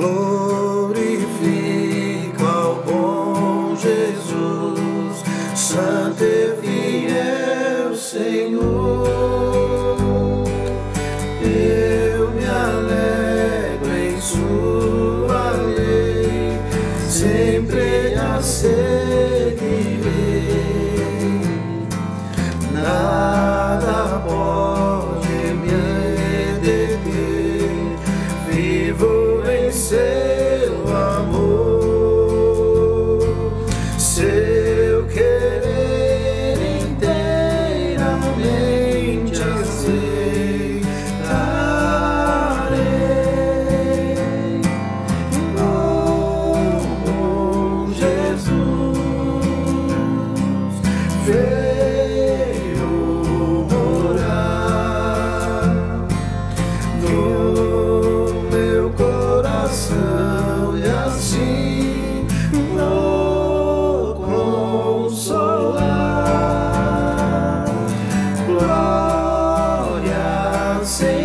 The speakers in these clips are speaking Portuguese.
glorifica o bom Jesus, Santo e fiel Senhor. Eu me alegro em Sua lei, sempre a seguirei. Nada vencer. I'll say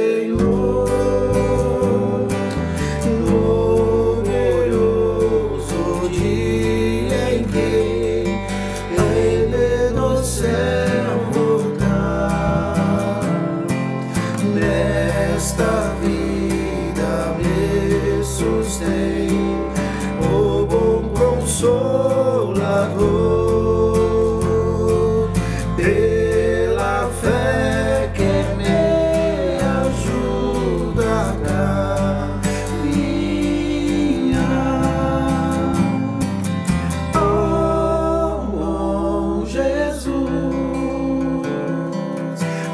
Senhor, glorioso dia em que Ele do céu voltar nesta vida me sustém.